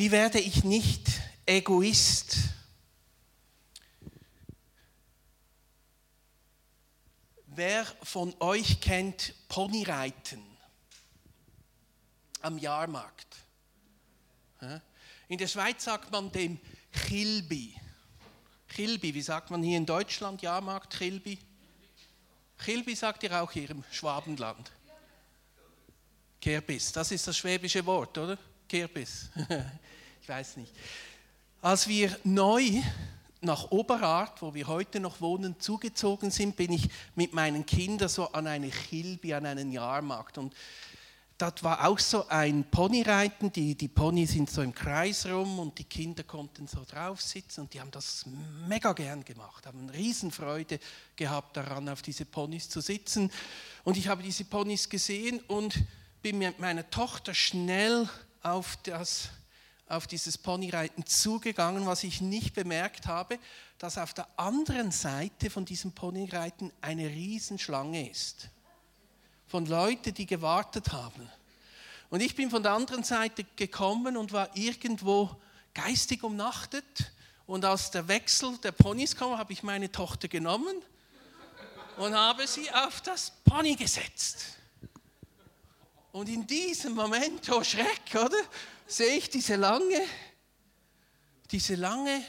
Wie werde ich nicht Egoist? Wer von euch kennt Ponyreiten am Jahrmarkt? In der Schweiz sagt man dem Chilbi. Chilbi, wie sagt man hier in Deutschland? Jahrmarkt, Chilbi? Chilbi sagt ihr auch hier im Schwabenland. Kerbis, das ist das schwäbische Wort, oder? Kerbis. ich weiß nicht. Als wir neu nach Oberart, wo wir heute noch wohnen, zugezogen sind, bin ich mit meinen Kindern so an eine Chilbi, an einen Jahrmarkt. Und dort war auch so ein Ponyreiten. Die, die Ponys sind so im Kreis rum und die Kinder konnten so drauf sitzen und die haben das mega gern gemacht, haben eine Riesenfreude gehabt daran, auf diese Ponys zu sitzen. Und ich habe diese Ponys gesehen und bin mit meiner Tochter schnell auf das auf dieses Ponyreiten zugegangen, was ich nicht bemerkt habe, dass auf der anderen Seite von diesem Ponyreiten eine Riesenschlange ist. Von Leuten, die gewartet haben. Und ich bin von der anderen Seite gekommen und war irgendwo geistig umnachtet. Und als der Wechsel der Ponys kam, habe ich meine Tochter genommen und habe sie auf das Pony gesetzt. Und in diesem Moment, oh Schreck, oder? sehe ich diese lange, diese lange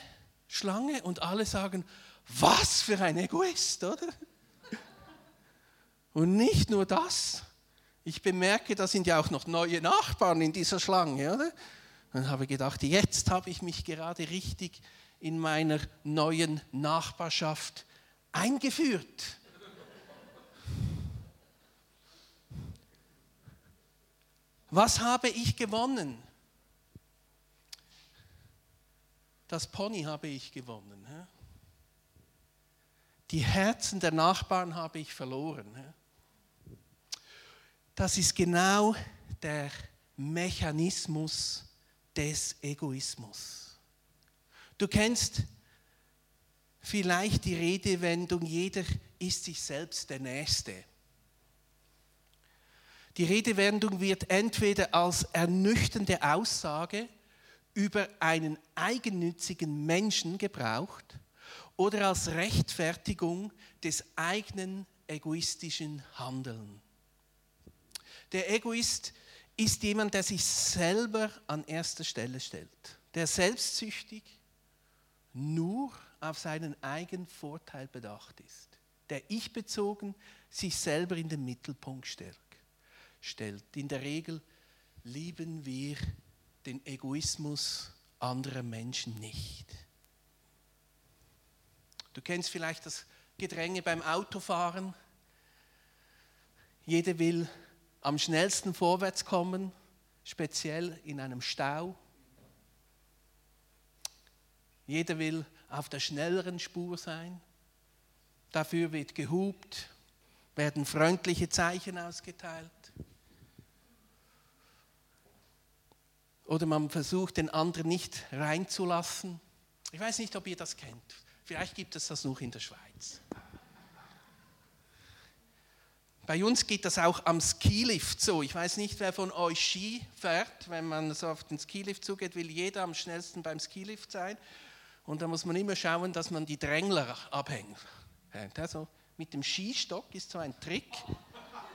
Schlange und alle sagen, was für ein Egoist, oder? Und nicht nur das, ich bemerke, da sind ja auch noch neue Nachbarn in dieser Schlange, oder? Und habe gedacht, jetzt habe ich mich gerade richtig in meiner neuen Nachbarschaft eingeführt. Was habe ich gewonnen? das Pony habe ich gewonnen. Die Herzen der Nachbarn habe ich verloren. Das ist genau der Mechanismus des Egoismus. Du kennst vielleicht die Redewendung, jeder ist sich selbst der Nächste. Die Redewendung wird entweder als ernüchternde Aussage über einen eigennützigen Menschen gebraucht oder als Rechtfertigung des eigenen egoistischen Handeln. Der Egoist ist jemand, der sich selber an erster Stelle stellt, der selbstsüchtig nur auf seinen eigenen Vorteil bedacht ist, der ich-bezogen sich selber in den Mittelpunkt stellt. In der Regel lieben wir den Egoismus anderer Menschen nicht. Du kennst vielleicht das Gedränge beim Autofahren. Jeder will am schnellsten vorwärts kommen, speziell in einem Stau. Jeder will auf der schnelleren Spur sein. Dafür wird gehupt, werden freundliche Zeichen ausgeteilt. Oder man versucht, den anderen nicht reinzulassen. Ich weiß nicht, ob ihr das kennt. Vielleicht gibt es das noch in der Schweiz. Bei uns geht das auch am Skilift so. Ich weiß nicht, wer von euch Ski fährt. Wenn man so auf den Skilift zugeht, will jeder am schnellsten beim Skilift sein. Und da muss man immer schauen, dass man die Drängler abhängt. Also mit dem Skistock ist so ein Trick,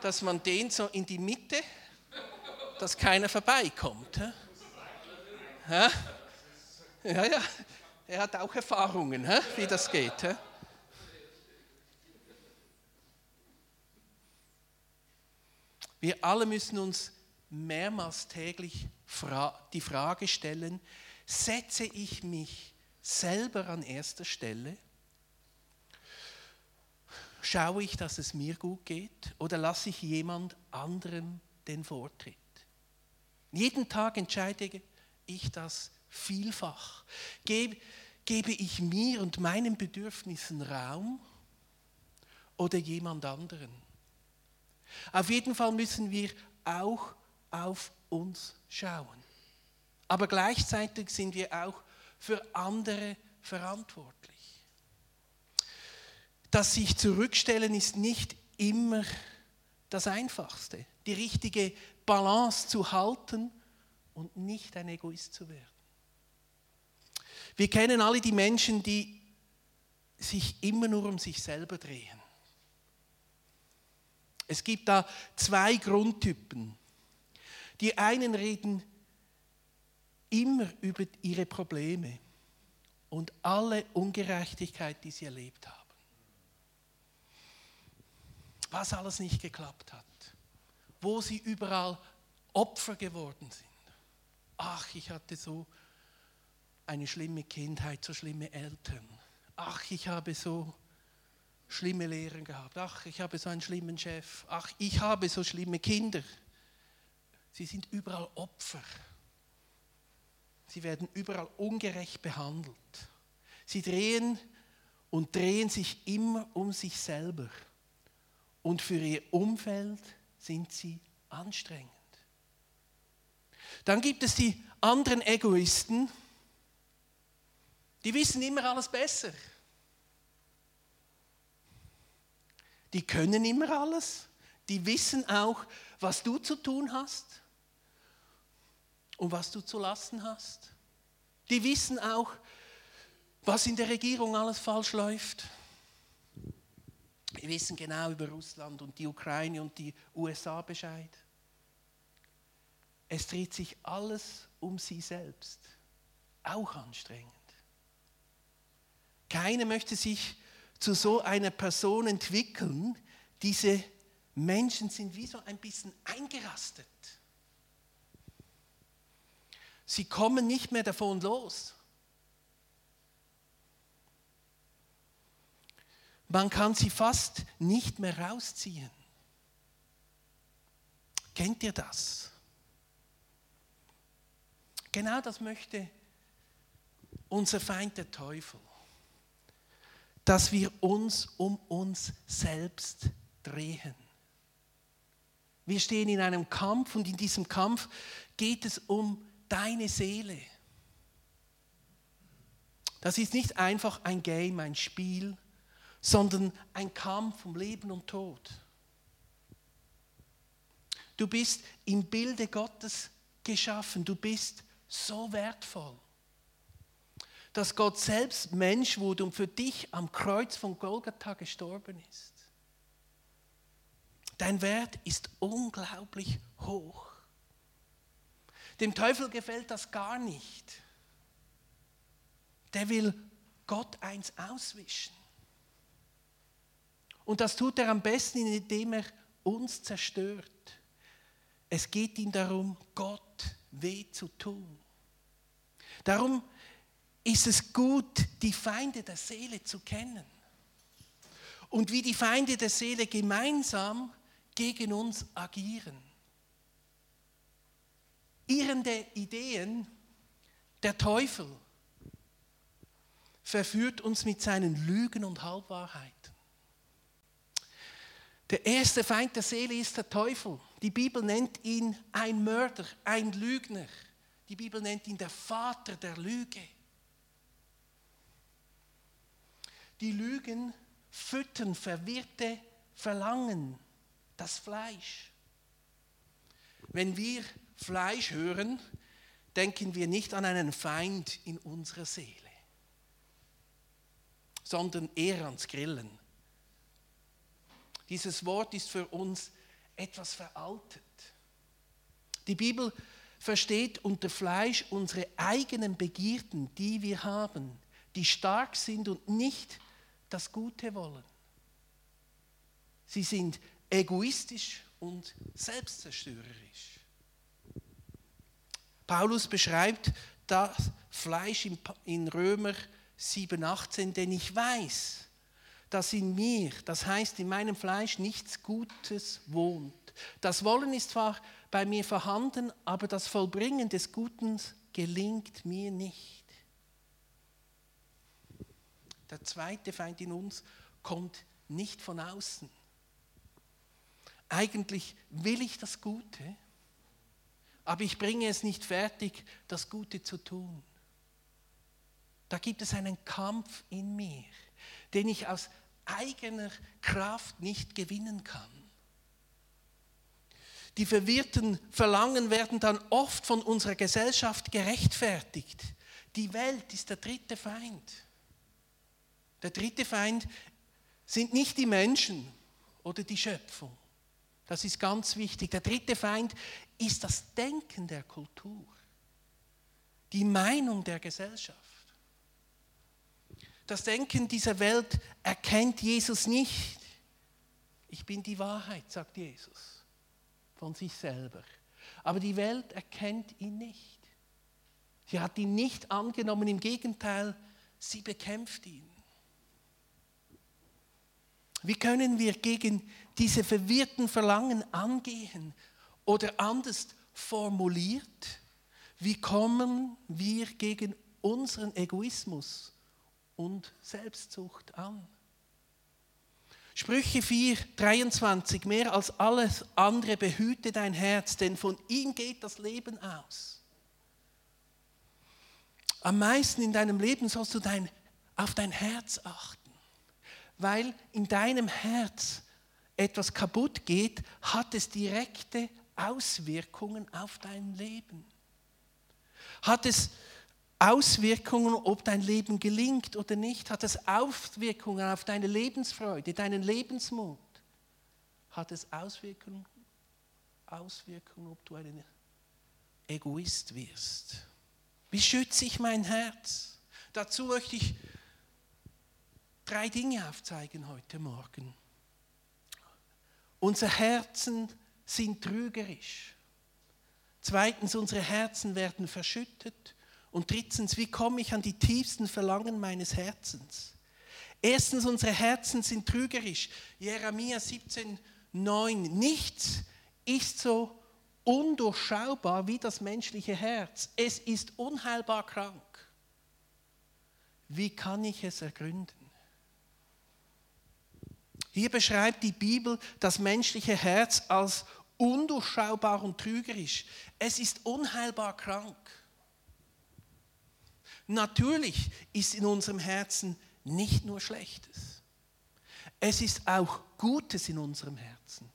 dass man den so in die Mitte, dass keiner vorbeikommt. Ja, ja, er hat auch Erfahrungen, wie das geht. Wir alle müssen uns mehrmals täglich die Frage stellen, setze ich mich selber an erster Stelle? Schaue ich, dass es mir gut geht oder lasse ich jemand anderem den Vortritt? Jeden Tag entscheide ich, das vielfach? Gebe, gebe ich mir und meinen Bedürfnissen Raum oder jemand anderen? Auf jeden Fall müssen wir auch auf uns schauen. Aber gleichzeitig sind wir auch für andere verantwortlich. Das sich zurückstellen ist nicht immer das Einfachste. Die richtige Balance zu halten und nicht ein Egoist zu werden. Wir kennen alle die Menschen, die sich immer nur um sich selber drehen. Es gibt da zwei Grundtypen. Die einen reden immer über ihre Probleme und alle Ungerechtigkeit, die sie erlebt haben. Was alles nicht geklappt hat, wo sie überall Opfer geworden sind. Ach, ich hatte so eine schlimme Kindheit, so schlimme Eltern. Ach, ich habe so schlimme Lehrer gehabt. Ach, ich habe so einen schlimmen Chef. Ach, ich habe so schlimme Kinder. Sie sind überall Opfer. Sie werden überall ungerecht behandelt. Sie drehen und drehen sich immer um sich selber. Und für ihr Umfeld sind sie anstrengend. Dann gibt es die anderen Egoisten, die wissen immer alles besser. Die können immer alles. Die wissen auch, was du zu tun hast und was du zu lassen hast. Die wissen auch, was in der Regierung alles falsch läuft. Wir wissen genau über Russland und die Ukraine und die USA Bescheid. Es dreht sich alles um sie selbst. Auch anstrengend. Keiner möchte sich zu so einer Person entwickeln. Diese Menschen sind wie so ein bisschen eingerastet. Sie kommen nicht mehr davon los. Man kann sie fast nicht mehr rausziehen. Kennt ihr das? Genau das möchte unser Feind der Teufel, dass wir uns um uns selbst drehen. Wir stehen in einem Kampf und in diesem Kampf geht es um deine Seele. Das ist nicht einfach ein Game, ein Spiel, sondern ein Kampf um Leben und Tod. Du bist im Bilde Gottes geschaffen, du bist so wertvoll, dass Gott selbst Mensch wurde und für dich am Kreuz von Golgatha gestorben ist. Dein Wert ist unglaublich hoch. Dem Teufel gefällt das gar nicht. Der will Gott eins auswischen. Und das tut er am besten, indem er uns zerstört. Es geht ihm darum, Gott weh zu tun. Darum ist es gut, die Feinde der Seele zu kennen. Und wie die Feinde der Seele gemeinsam gegen uns agieren irrende Ideen, der Teufel verführt uns mit seinen Lügen und Halbwahrheiten. Der erste Feind der Seele ist der Teufel. Die Bibel nennt ihn ein Mörder, ein Lügner. Die Bibel nennt ihn der Vater der Lüge. Die Lügen füttern verwirrte Verlangen, das Fleisch. Wenn wir Fleisch hören, denken wir nicht an einen Feind in unserer Seele, sondern eher ans Grillen. Dieses Wort ist für uns etwas veraltet. Die Bibel versteht unter Fleisch unsere eigenen Begierden, die wir haben, die stark sind und nicht das Gute wollen. Sie sind egoistisch und selbstzerstörerisch. Paulus beschreibt das Fleisch in Römer 7,18, denn ich weiß, dass in mir, das heißt in meinem Fleisch, nichts Gutes wohnt. Das Wollen ist zwar bei mir vorhanden, aber das Vollbringen des Guten gelingt mir nicht. Der zweite Feind in uns kommt nicht von außen. Eigentlich will ich das Gute, aber ich bringe es nicht fertig, das Gute zu tun. Da gibt es einen Kampf in mir, den ich aus eigener Kraft nicht gewinnen kann. Die verwirrten Verlangen werden dann oft von unserer Gesellschaft gerechtfertigt. Die Welt ist der dritte Feind. Der dritte Feind sind nicht die Menschen oder die Schöpfung. Das ist ganz wichtig. Der dritte Feind ist das Denken der Kultur, die Meinung der Gesellschaft. Das Denken dieser Welt erkennt Jesus nicht. Ich bin die Wahrheit, sagt Jesus von sich selber. Aber die Welt erkennt ihn nicht. Sie hat ihn nicht angenommen, im Gegenteil, sie bekämpft ihn. Wie können wir gegen diese verwirrten Verlangen angehen? Oder anders formuliert, wie kommen wir gegen unseren Egoismus und Selbstsucht an? Sprüche 4, 23, mehr als alles andere behüte dein Herz, denn von ihm geht das Leben aus. Am meisten in deinem Leben sollst du dein, auf dein Herz achten, weil in deinem Herz etwas kaputt geht, hat es direkte Auswirkungen auf dein Leben. Hat es Auswirkungen, ob dein Leben gelingt oder nicht? Hat es Auswirkungen auf deine Lebensfreude, deinen Lebensmut? Hat es Auswirkungen, Auswirkungen, ob du ein Egoist wirst? Wie schütze ich mein Herz? Dazu möchte ich drei Dinge aufzeigen heute Morgen. Unsere Herzen sind trügerisch. Zweitens, unsere Herzen werden verschüttet. Und drittens, wie komme ich an die tiefsten Verlangen meines Herzens? Erstens, unsere Herzen sind trügerisch. Jeremia 17, 9. Nichts ist so undurchschaubar wie das menschliche Herz. Es ist unheilbar krank. Wie kann ich es ergründen? Hier beschreibt die Bibel das menschliche Herz als undurchschaubar und trügerisch. Es ist unheilbar krank. Natürlich ist in unserem Herzen nicht nur Schlechtes. Es ist auch Gutes in unserem Herzen.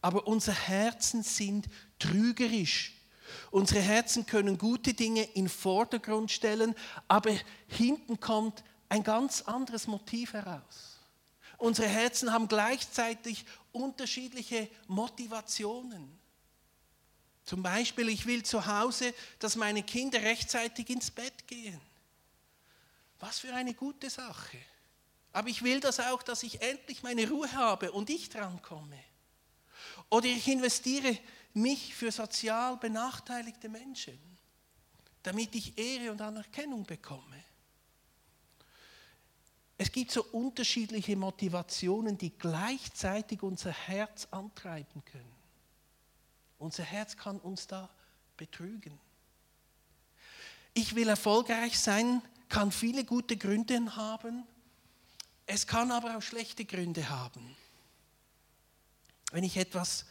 Aber unsere Herzen sind trügerisch. Unsere Herzen können gute Dinge in Vordergrund stellen, aber hinten kommt ein ganz anderes Motiv heraus. Unsere Herzen haben gleichzeitig unterschiedliche Motivationen. Zum Beispiel, ich will zu Hause, dass meine Kinder rechtzeitig ins Bett gehen. Was für eine gute Sache. Aber ich will das auch, dass ich endlich meine Ruhe habe und ich drankomme. Oder ich investiere mich für sozial benachteiligte Menschen, damit ich Ehre und Anerkennung bekomme. Es gibt so unterschiedliche Motivationen, die gleichzeitig unser Herz antreiben können. Unser Herz kann uns da betrügen. Ich will erfolgreich sein, kann viele gute Gründe haben. Es kann aber auch schlechte Gründe haben. Wenn ich etwas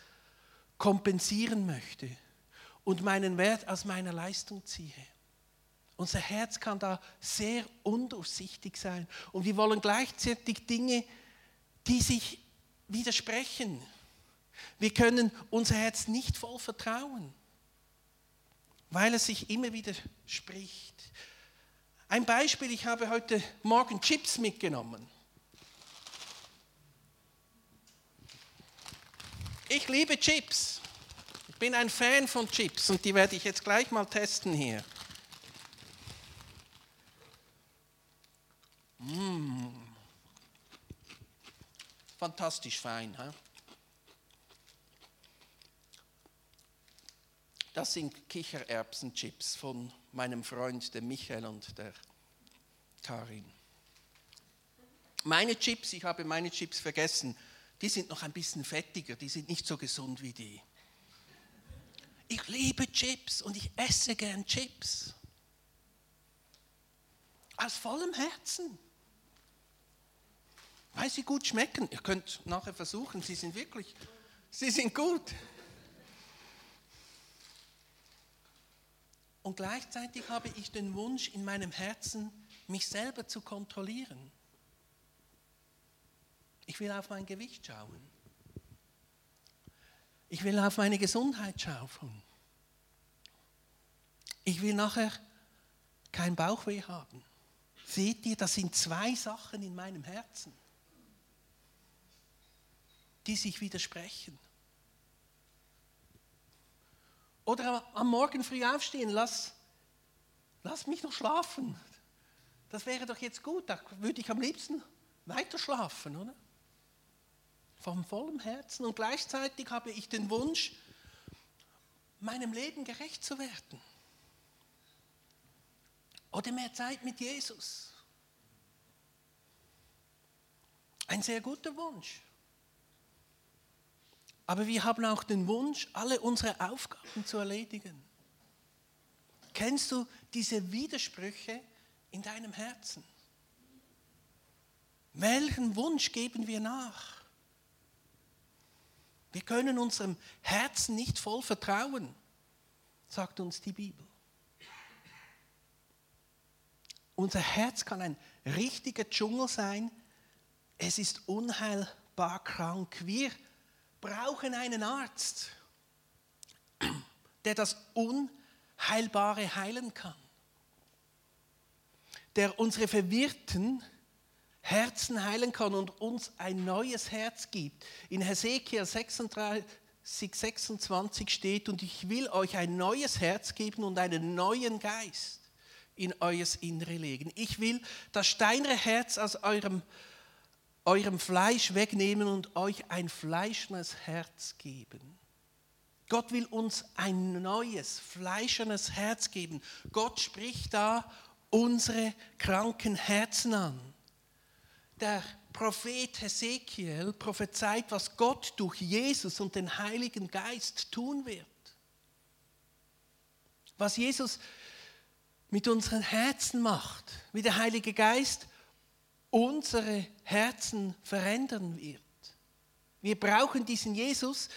kompensieren möchte und meinen Wert aus meiner Leistung ziehe, unser Herz kann da sehr undurchsichtig sein. Und wir wollen gleichzeitig Dinge, die sich widersprechen. Wir können unser Herz nicht voll vertrauen, weil es sich immer wieder spricht. Ein Beispiel, ich habe heute Morgen Chips mitgenommen. Ich liebe Chips. Ich bin ein Fan von Chips und die werde ich jetzt gleich mal testen hier. Mmh. Fantastisch fein. He? Das sind Kichererbsenchips von meinem Freund, dem Michael und der Karin. Meine Chips, ich habe meine Chips vergessen, die sind noch ein bisschen fettiger, die sind nicht so gesund wie die. Ich liebe Chips und ich esse gern Chips. Aus vollem Herzen weil sie gut schmecken. Ihr könnt nachher versuchen, sie sind wirklich, sie sind gut. Und gleichzeitig habe ich den Wunsch in meinem Herzen, mich selber zu kontrollieren. Ich will auf mein Gewicht schauen. Ich will auf meine Gesundheit schauen. Ich will nachher kein Bauchweh haben. Seht ihr, das sind zwei Sachen in meinem Herzen, die sich widersprechen. Oder am Morgen früh aufstehen, lass, lass mich noch schlafen. Das wäre doch jetzt gut, da würde ich am liebsten weiter schlafen, oder? Vom vollem Herzen. Und gleichzeitig habe ich den Wunsch, meinem Leben gerecht zu werden. Oder mehr Zeit mit Jesus. Ein sehr guter Wunsch. Aber wir haben auch den Wunsch, alle unsere Aufgaben zu erledigen. Kennst du diese Widersprüche in deinem Herzen? Welchen Wunsch geben wir nach? Wir können unserem Herzen nicht voll vertrauen, sagt uns die Bibel. Unser Herz kann ein richtiger Dschungel sein. Es ist unheilbar krank. Wir brauchen einen Arzt, der das Unheilbare heilen kann, der unsere verwirrten Herzen heilen kann und uns ein neues Herz gibt. In Hesekiel 36, 26 steht, und ich will euch ein neues Herz geben und einen neuen Geist in euer Innere legen. Ich will das steinere Herz aus eurem eurem Fleisch wegnehmen und euch ein fleischernes Herz geben. Gott will uns ein neues, fleischernes Herz geben. Gott spricht da unsere kranken Herzen an. Der Prophet Hesekiel prophezeit, was Gott durch Jesus und den Heiligen Geist tun wird. Was Jesus mit unseren Herzen macht, wie der Heilige Geist unsere Herzen verändern wird. Wir brauchen diesen Jesus,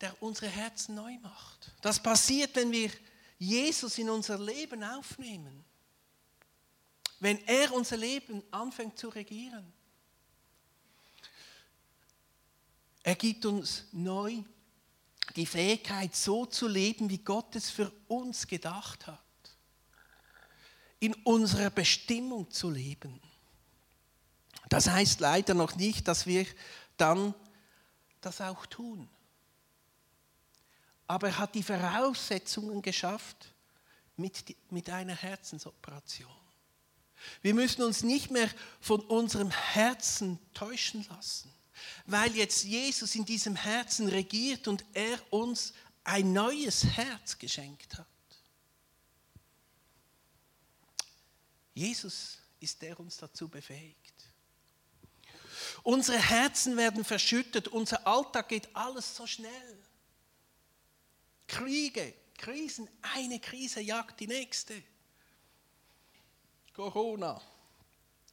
der unsere Herzen neu macht. Das passiert, wenn wir Jesus in unser Leben aufnehmen. Wenn er unser Leben anfängt zu regieren. Er gibt uns neu die Fähigkeit, so zu leben, wie Gott es für uns gedacht hat in unserer Bestimmung zu leben. Das heißt leider noch nicht, dass wir dann das auch tun. Aber er hat die Voraussetzungen geschafft mit, mit einer Herzensoperation. Wir müssen uns nicht mehr von unserem Herzen täuschen lassen, weil jetzt Jesus in diesem Herzen regiert und er uns ein neues Herz geschenkt hat. Jesus ist der uns dazu befähigt. Unsere Herzen werden verschüttet, unser Alltag geht alles so schnell. Kriege, Krisen, eine Krise jagt die nächste. Corona,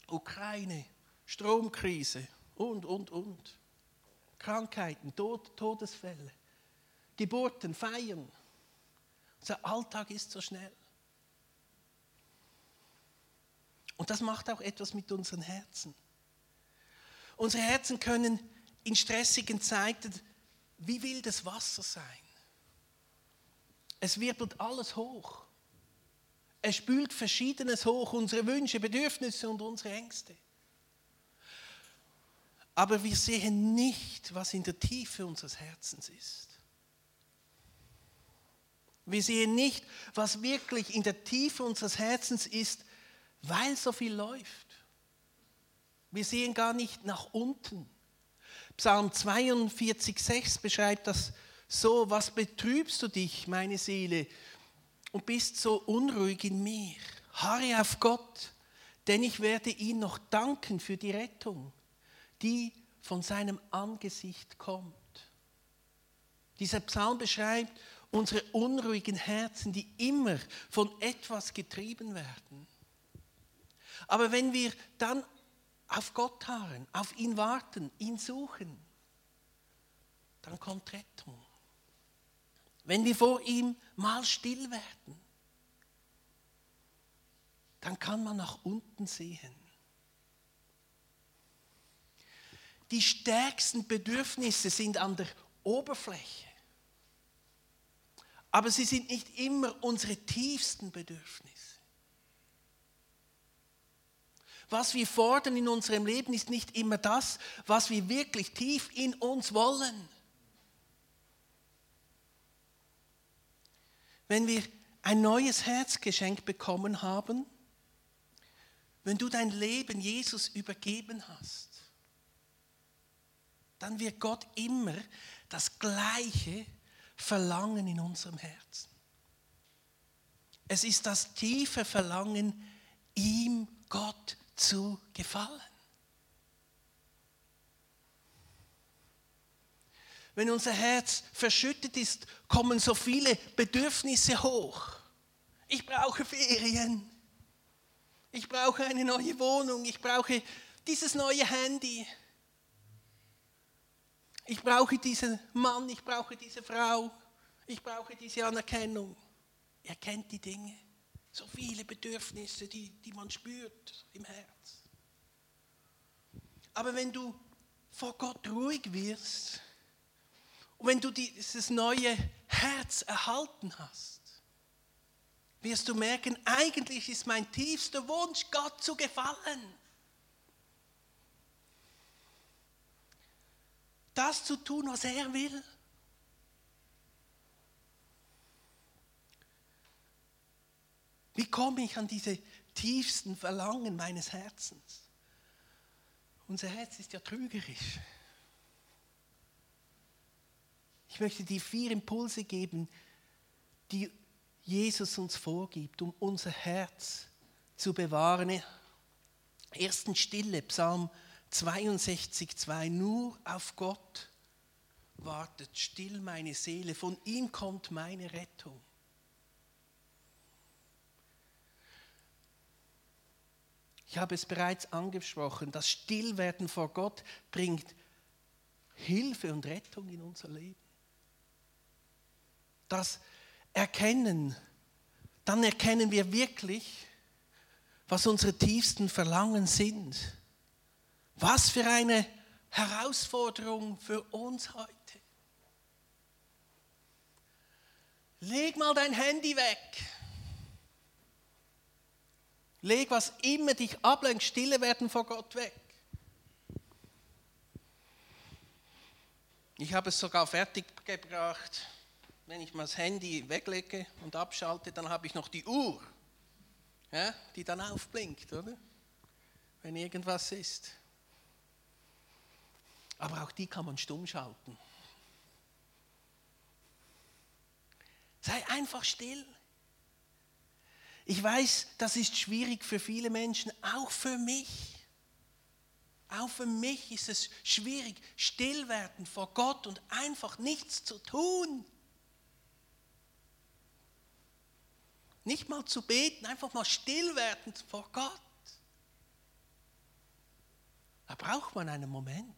Ukraine, Stromkrise und, und, und. Krankheiten, Tod, Todesfälle, Geburten, Feiern. Unser Alltag ist so schnell. Und das macht auch etwas mit unseren Herzen. Unsere Herzen können in stressigen Zeiten wie wildes Wasser sein. Es wirbelt alles hoch. Es spült Verschiedenes hoch, unsere Wünsche, Bedürfnisse und unsere Ängste. Aber wir sehen nicht, was in der Tiefe unseres Herzens ist. Wir sehen nicht, was wirklich in der Tiefe unseres Herzens ist, weil so viel läuft. Wir sehen gar nicht nach unten. Psalm 42, 6 beschreibt das so, was betrübst du dich, meine Seele, und bist so unruhig in mir. Harre auf Gott, denn ich werde ihn noch danken für die Rettung, die von seinem Angesicht kommt. Dieser Psalm beschreibt unsere unruhigen Herzen, die immer von etwas getrieben werden. Aber wenn wir dann auf Gott harren, auf ihn warten, ihn suchen, dann kommt Rettung. Wenn wir vor ihm mal still werden, dann kann man nach unten sehen. Die stärksten Bedürfnisse sind an der Oberfläche. aber sie sind nicht immer unsere tiefsten Bedürfnisse. Was wir fordern in unserem Leben ist nicht immer das, was wir wirklich tief in uns wollen. Wenn wir ein neues Herzgeschenk bekommen haben, wenn du dein Leben Jesus übergeben hast, dann wird Gott immer das gleiche Verlangen in unserem Herzen. Es ist das tiefe Verlangen, ihm Gott zu gefallen. Wenn unser Herz verschüttet ist, kommen so viele Bedürfnisse hoch. Ich brauche Ferien. Ich brauche eine neue Wohnung. Ich brauche dieses neue Handy. Ich brauche diesen Mann. Ich brauche diese Frau. Ich brauche diese Anerkennung. Er kennt die Dinge. So viele Bedürfnisse, die, die man spürt im Herz. Aber wenn du vor Gott ruhig wirst und wenn du dieses neue Herz erhalten hast, wirst du merken, eigentlich ist mein tiefster Wunsch, Gott zu gefallen. Das zu tun, was er will. Wie komme ich an diese tiefsten Verlangen meines Herzens? Unser Herz ist ja trügerisch. Ich möchte dir vier Impulse geben, die Jesus uns vorgibt, um unser Herz zu bewahren. Erstens Stille, Psalm 62, 2. Nur auf Gott wartet still meine Seele, von ihm kommt meine Rettung. Ich habe es bereits angesprochen, das Stillwerden vor Gott bringt Hilfe und Rettung in unser Leben. Das Erkennen, dann erkennen wir wirklich, was unsere tiefsten Verlangen sind. Was für eine Herausforderung für uns heute. Leg mal dein Handy weg. Leg, was immer dich ablenkt, stille werden vor Gott weg. Ich habe es sogar fertig gebracht. Wenn ich mal das Handy weglege und abschalte, dann habe ich noch die Uhr, ja, die dann aufblinkt, oder? Wenn irgendwas ist. Aber auch die kann man stumm schalten. Sei einfach still. Ich weiß, das ist schwierig für viele Menschen, auch für mich. Auch für mich ist es schwierig, still werden vor Gott und einfach nichts zu tun. Nicht mal zu beten, einfach mal still werden vor Gott. Da braucht man einen Moment.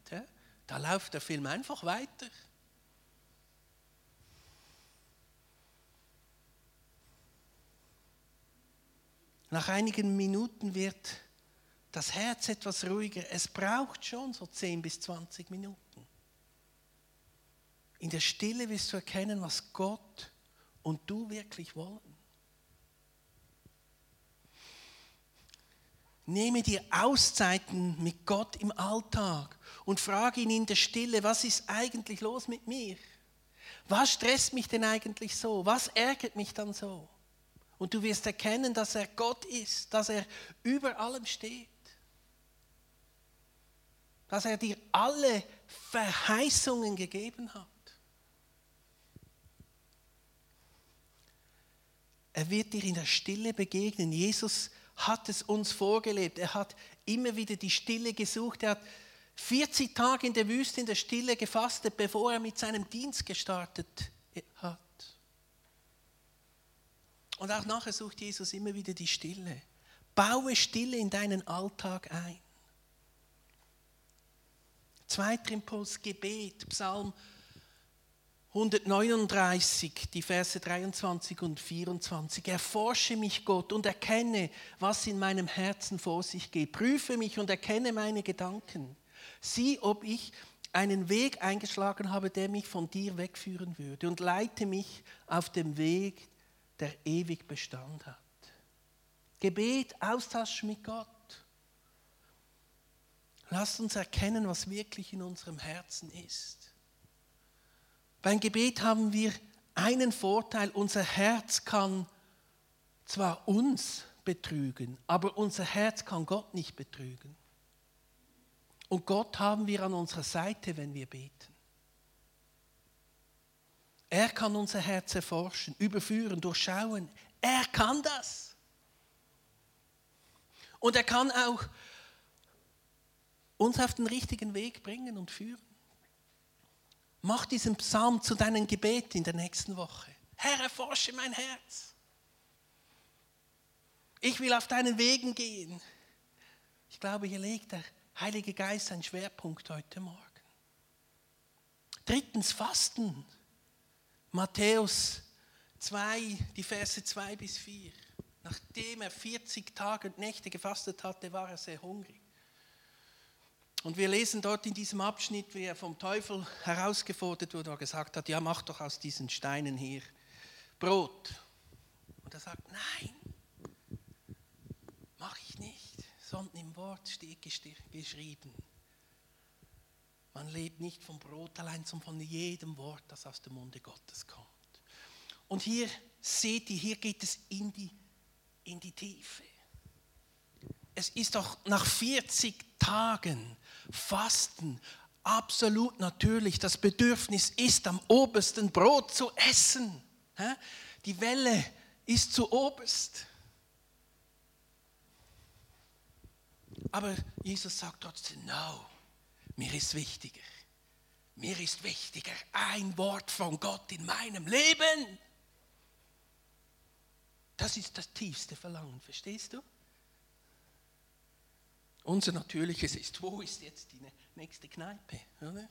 Da läuft der Film einfach weiter. Nach einigen Minuten wird das Herz etwas ruhiger. Es braucht schon so 10 bis 20 Minuten. In der Stille wirst du erkennen, was Gott und du wirklich wollen. Nehme dir Auszeiten mit Gott im Alltag und frage ihn in der Stille, was ist eigentlich los mit mir? Was stresst mich denn eigentlich so? Was ärgert mich dann so? Und du wirst erkennen, dass er Gott ist, dass er über allem steht. Dass er dir alle Verheißungen gegeben hat. Er wird dir in der Stille begegnen. Jesus hat es uns vorgelebt. Er hat immer wieder die Stille gesucht. Er hat 40 Tage in der Wüste in der Stille gefastet, bevor er mit seinem Dienst gestartet hat. Und auch nachher sucht Jesus immer wieder die Stille. Baue Stille in deinen Alltag ein. Zweiter Impuls, Gebet, Psalm 139, die Verse 23 und 24. Erforsche mich, Gott, und erkenne, was in meinem Herzen vor sich geht. Prüfe mich und erkenne meine Gedanken. Sieh, ob ich einen Weg eingeschlagen habe, der mich von dir wegführen würde und leite mich auf dem Weg, der ewig Bestand hat. Gebet, Austausch mit Gott. Lasst uns erkennen, was wirklich in unserem Herzen ist. Beim Gebet haben wir einen Vorteil, unser Herz kann zwar uns betrügen, aber unser Herz kann Gott nicht betrügen. Und Gott haben wir an unserer Seite, wenn wir beten. Er kann unser Herz erforschen, überführen, durchschauen. Er kann das. Und er kann auch uns auf den richtigen Weg bringen und führen. Mach diesen Psalm zu deinem Gebet in der nächsten Woche. Herr, erforsche mein Herz. Ich will auf deinen Wegen gehen. Ich glaube, hier legt der Heilige Geist einen Schwerpunkt heute Morgen. Drittens, Fasten. Matthäus 2, die Verse 2 bis 4. Nachdem er 40 Tage und Nächte gefastet hatte, war er sehr hungrig. Und wir lesen dort in diesem Abschnitt, wie er vom Teufel herausgefordert wurde und gesagt hat, ja, mach doch aus diesen Steinen hier Brot. Und er sagt, nein, mach ich nicht, sondern im Wort steht geschrieben. Man lebt nicht vom Brot allein, sondern von jedem Wort, das aus dem Munde Gottes kommt. Und hier seht ihr, hier geht es in die, in die Tiefe. Es ist doch nach 40 Tagen Fasten absolut natürlich. Das Bedürfnis ist am obersten Brot zu essen. Die Welle ist zu oberst. Aber Jesus sagt trotzdem, no, mir ist wichtiger. Mir ist wichtiger ein Wort von Gott in meinem Leben. Das ist das tiefste Verlangen, verstehst du? Unser natürliches ist, wo ist jetzt die nächste Kneipe? Oder?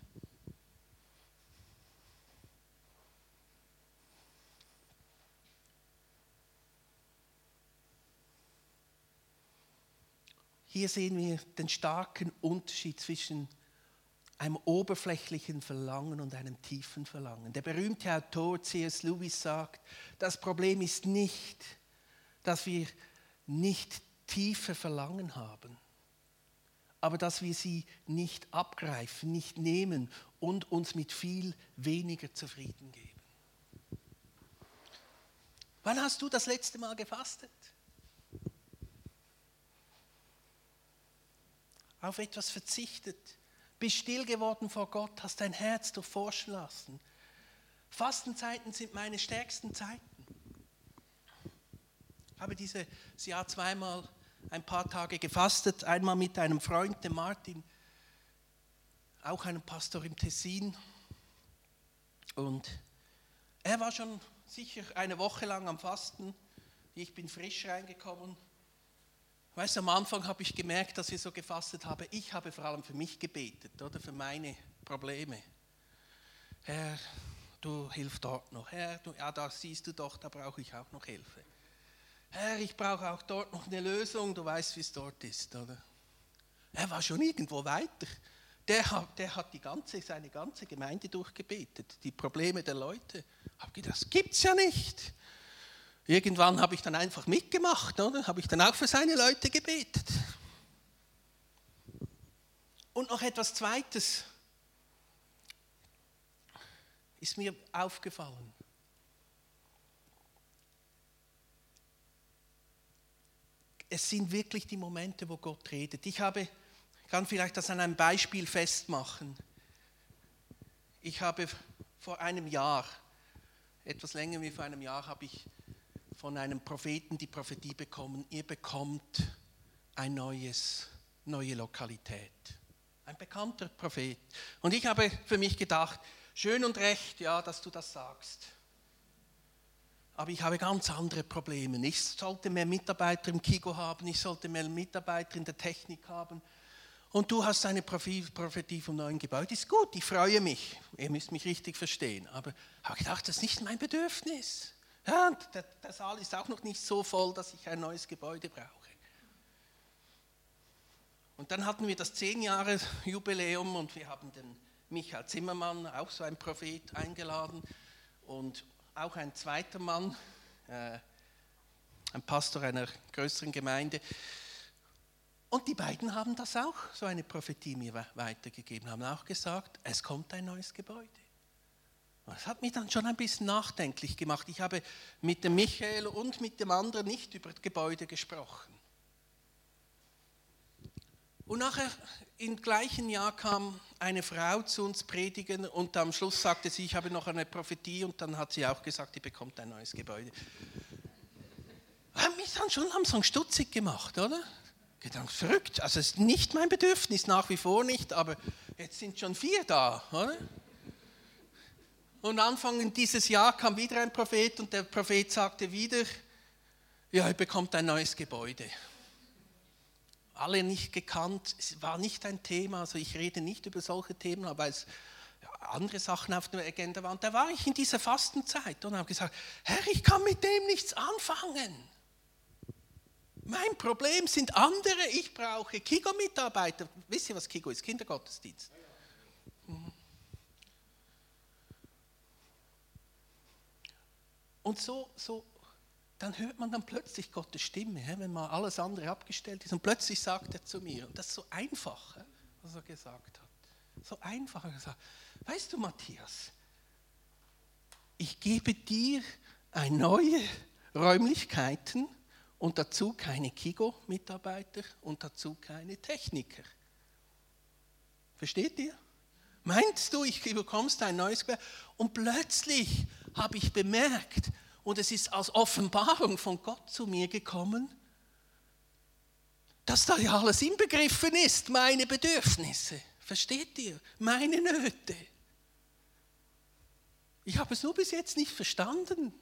Hier sehen wir den starken Unterschied zwischen einem oberflächlichen Verlangen und einem tiefen Verlangen. Der berühmte Autor C.S. Lewis sagt, das Problem ist nicht, dass wir nicht tiefe Verlangen haben, aber dass wir sie nicht abgreifen, nicht nehmen und uns mit viel weniger zufrieden geben. Wann hast du das letzte Mal gefastet? Auf etwas verzichtet, bist still geworden vor Gott, hast dein Herz durchforschen lassen. Fastenzeiten sind meine stärksten Zeiten. Ich habe dieses Jahr zweimal ein paar Tage gefastet, einmal mit einem Freund, dem Martin, auch einem Pastor im Tessin. Und er war schon sicher eine Woche lang am Fasten. Ich bin frisch reingekommen. Weißt du, am Anfang habe ich gemerkt, dass ich so gefastet habe. Ich habe vor allem für mich gebetet, oder für meine Probleme. Herr, du hilfst dort noch. Herr, du, ja, da siehst du doch, da brauche ich auch noch Hilfe. Herr, ich brauche auch dort noch eine Lösung, du weißt, wie es dort ist, oder? Er war schon irgendwo weiter. Der hat, der hat die ganze, seine ganze Gemeinde durchgebetet, die Probleme der Leute. Ich habe gedacht, das gibt es ja nicht. Irgendwann habe ich dann einfach mitgemacht, oder? Habe ich dann auch für seine Leute gebetet. Und noch etwas Zweites ist mir aufgefallen. es sind wirklich die Momente, wo Gott redet. Ich habe, kann vielleicht das an einem Beispiel festmachen. Ich habe vor einem Jahr, etwas länger wie vor einem Jahr, habe ich von einem Propheten die Prophetie bekommen, ihr bekommt ein neues, neue Lokalität. Ein bekannter Prophet. Und ich habe für mich gedacht, schön und recht, ja, dass du das sagst aber ich habe ganz andere Probleme. Ich sollte mehr Mitarbeiter im Kigo haben, ich sollte mehr Mitarbeiter in der Technik haben. Und du hast eine Prophetie vom neuen Gebäude. Ist gut, ich freue mich. Ihr müsst mich richtig verstehen. Aber ich habe gedacht, das ist nicht mein Bedürfnis. Ja, der, der Saal ist auch noch nicht so voll, dass ich ein neues Gebäude brauche. Und dann hatten wir das 10 Jahre Jubiläum und wir haben den Michael Zimmermann, auch so ein Prophet, eingeladen und auch ein zweiter Mann, äh, ein Pastor einer größeren Gemeinde. Und die beiden haben das auch, so eine Prophetie mir weitergegeben, haben auch gesagt, es kommt ein neues Gebäude. Das hat mich dann schon ein bisschen nachdenklich gemacht. Ich habe mit dem Michael und mit dem anderen nicht über das Gebäude gesprochen. Und nachher im gleichen Jahr kam eine Frau zu uns predigen und am Schluss sagte sie, ich habe noch eine Prophetie und dann hat sie auch gesagt, die bekommt ein neues Gebäude. Hat mich dann schon langsam stutzig gemacht, oder? Gedankt, verrückt. Also es ist nicht mein Bedürfnis, nach wie vor nicht, aber jetzt sind schon vier da, oder? Und Anfang dieses Jahr kam wieder ein Prophet und der Prophet sagte wieder, ja, er bekommt ein neues Gebäude. Alle nicht gekannt, es war nicht ein Thema, also ich rede nicht über solche Themen, weil es andere Sachen auf der Agenda waren. Da war ich in dieser Fastenzeit und habe gesagt, Herr, ich kann mit dem nichts anfangen. Mein Problem sind andere, ich brauche Kigo-Mitarbeiter. Wisst ihr, was Kigo ist? Kindergottesdienst. Mhm. Und so, so, dann hört man dann plötzlich Gottes Stimme, wenn mal alles andere abgestellt ist. Und plötzlich sagt er zu mir, und das ist so einfach, was er gesagt hat. So einfach, gesagt, weißt du, Matthias, ich gebe dir eine neue Räumlichkeiten und dazu keine Kigo-Mitarbeiter und dazu keine Techniker. Versteht ihr? Meinst du, ich bekommst ein neues Gewerbe? Und plötzlich habe ich bemerkt, und es ist als Offenbarung von Gott zu mir gekommen, dass da ja alles inbegriffen ist, meine Bedürfnisse. Versteht ihr? Meine Nöte. Ich habe es nur bis jetzt nicht verstanden.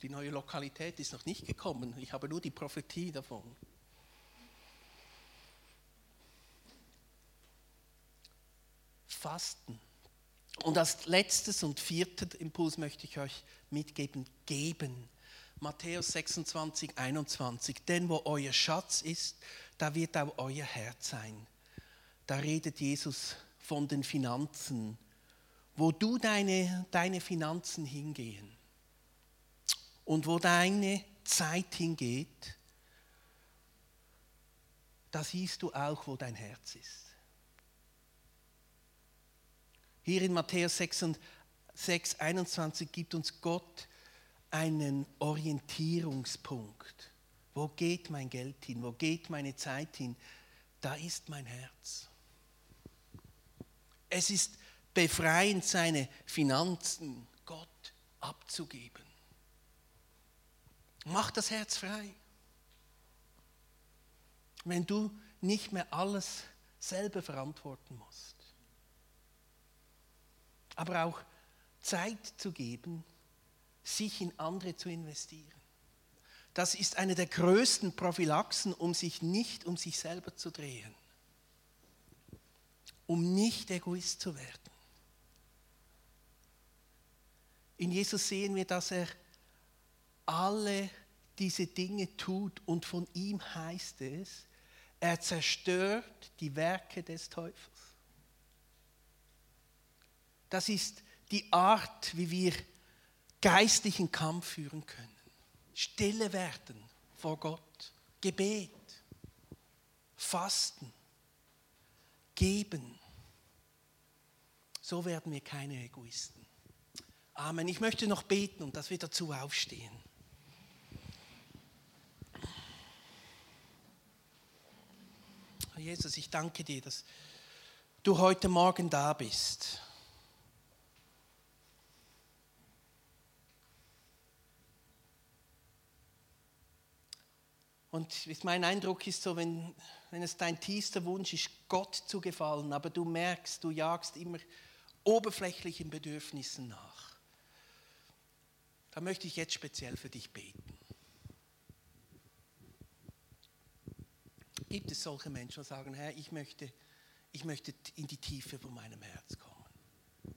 Die neue Lokalität ist noch nicht gekommen. Ich habe nur die Prophetie davon. Fasten. Und als letztes und vierter Impuls möchte ich euch mitgeben, geben. Matthäus 26, 21. Denn wo euer Schatz ist, da wird auch euer Herz sein. Da redet Jesus von den Finanzen. Wo du deine, deine Finanzen hingehen und wo deine Zeit hingeht, da siehst du auch, wo dein Herz ist. Hier in Matthäus 6, 6 21 gibt uns Gott einen Orientierungspunkt. Wo geht mein Geld hin? Wo geht meine Zeit hin? Da ist mein Herz. Es ist befreiend, seine Finanzen Gott abzugeben. Mach das Herz frei. Wenn du nicht mehr alles selber verantworten musst. Aber auch Zeit zu geben, sich in andere zu investieren. Das ist eine der größten Prophylaxen, um sich nicht um sich selber zu drehen. Um nicht Egoist zu werden. In Jesus sehen wir, dass er alle diese Dinge tut und von ihm heißt es, er zerstört die Werke des Teufels. Das ist die Art, wie wir geistlichen Kampf führen können. Stille werden vor Gott, Gebet, Fasten, Geben. So werden wir keine Egoisten. Amen. Ich möchte noch beten und dass wir dazu aufstehen. Jesus, ich danke dir, dass du heute Morgen da bist. Und mein Eindruck ist so, wenn, wenn es dein tiefster Wunsch ist, Gott zu gefallen, aber du merkst, du jagst immer oberflächlichen Bedürfnissen nach, dann möchte ich jetzt speziell für dich beten. Gibt es solche Menschen, die sagen, Herr, ich möchte, ich möchte in die Tiefe von meinem Herz kommen?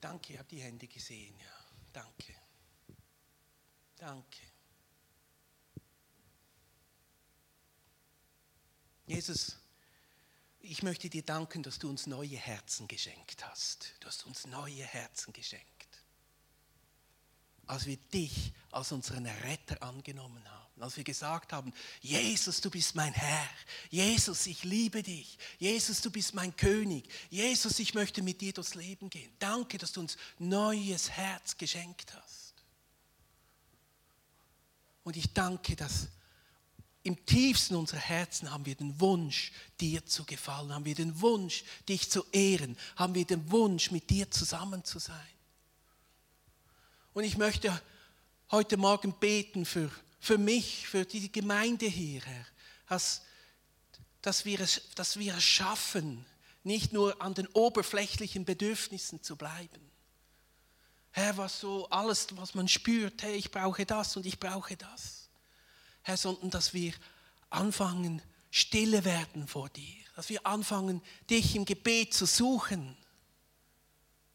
Danke, ich habe die Hände gesehen, ja. Danke. Danke. Jesus, ich möchte dir danken, dass du uns neue Herzen geschenkt hast. Du hast uns neue Herzen geschenkt. Als wir dich als unseren Retter angenommen haben, als wir gesagt haben, Jesus, du bist mein Herr, Jesus, ich liebe dich, Jesus, du bist mein König, Jesus, ich möchte mit dir durchs Leben gehen. Danke, dass du uns neues Herz geschenkt hast. Und ich danke, dass im tiefsten unserer Herzen haben wir den Wunsch, dir zu gefallen, haben wir den Wunsch, dich zu ehren, haben wir den Wunsch, mit dir zusammen zu sein. Und ich möchte heute Morgen beten für, für mich, für die Gemeinde hier, Herr, dass, dass, wir es, dass wir es schaffen, nicht nur an den oberflächlichen Bedürfnissen zu bleiben. Herr, was so alles, was man spürt, hey, ich brauche das und ich brauche das Herr, sondern dass wir anfangen, stille werden vor dir, dass wir anfangen, dich im Gebet zu suchen,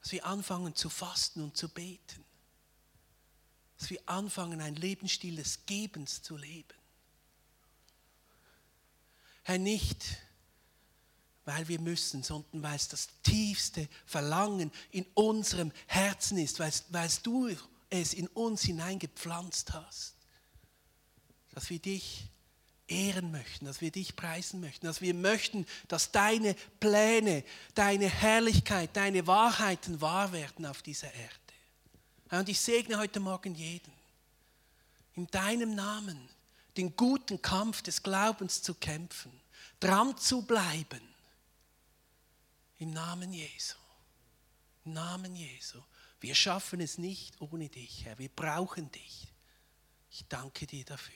dass wir anfangen zu fasten und zu beten, dass wir anfangen, ein Lebensstil des Gebens zu leben. Herr, nicht, weil wir müssen, sondern weil es das tiefste Verlangen in unserem Herzen ist, weil, weil du es in uns hineingepflanzt hast dass wir dich ehren möchten, dass wir dich preisen möchten, dass wir möchten, dass deine Pläne, deine Herrlichkeit, deine Wahrheiten wahr werden auf dieser Erde. Und ich segne heute Morgen jeden, in deinem Namen den guten Kampf des Glaubens zu kämpfen, dran zu bleiben, im Namen Jesu. Im Namen Jesu. Wir schaffen es nicht ohne dich, Herr. Wir brauchen dich. Ich danke dir dafür.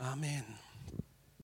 Amen.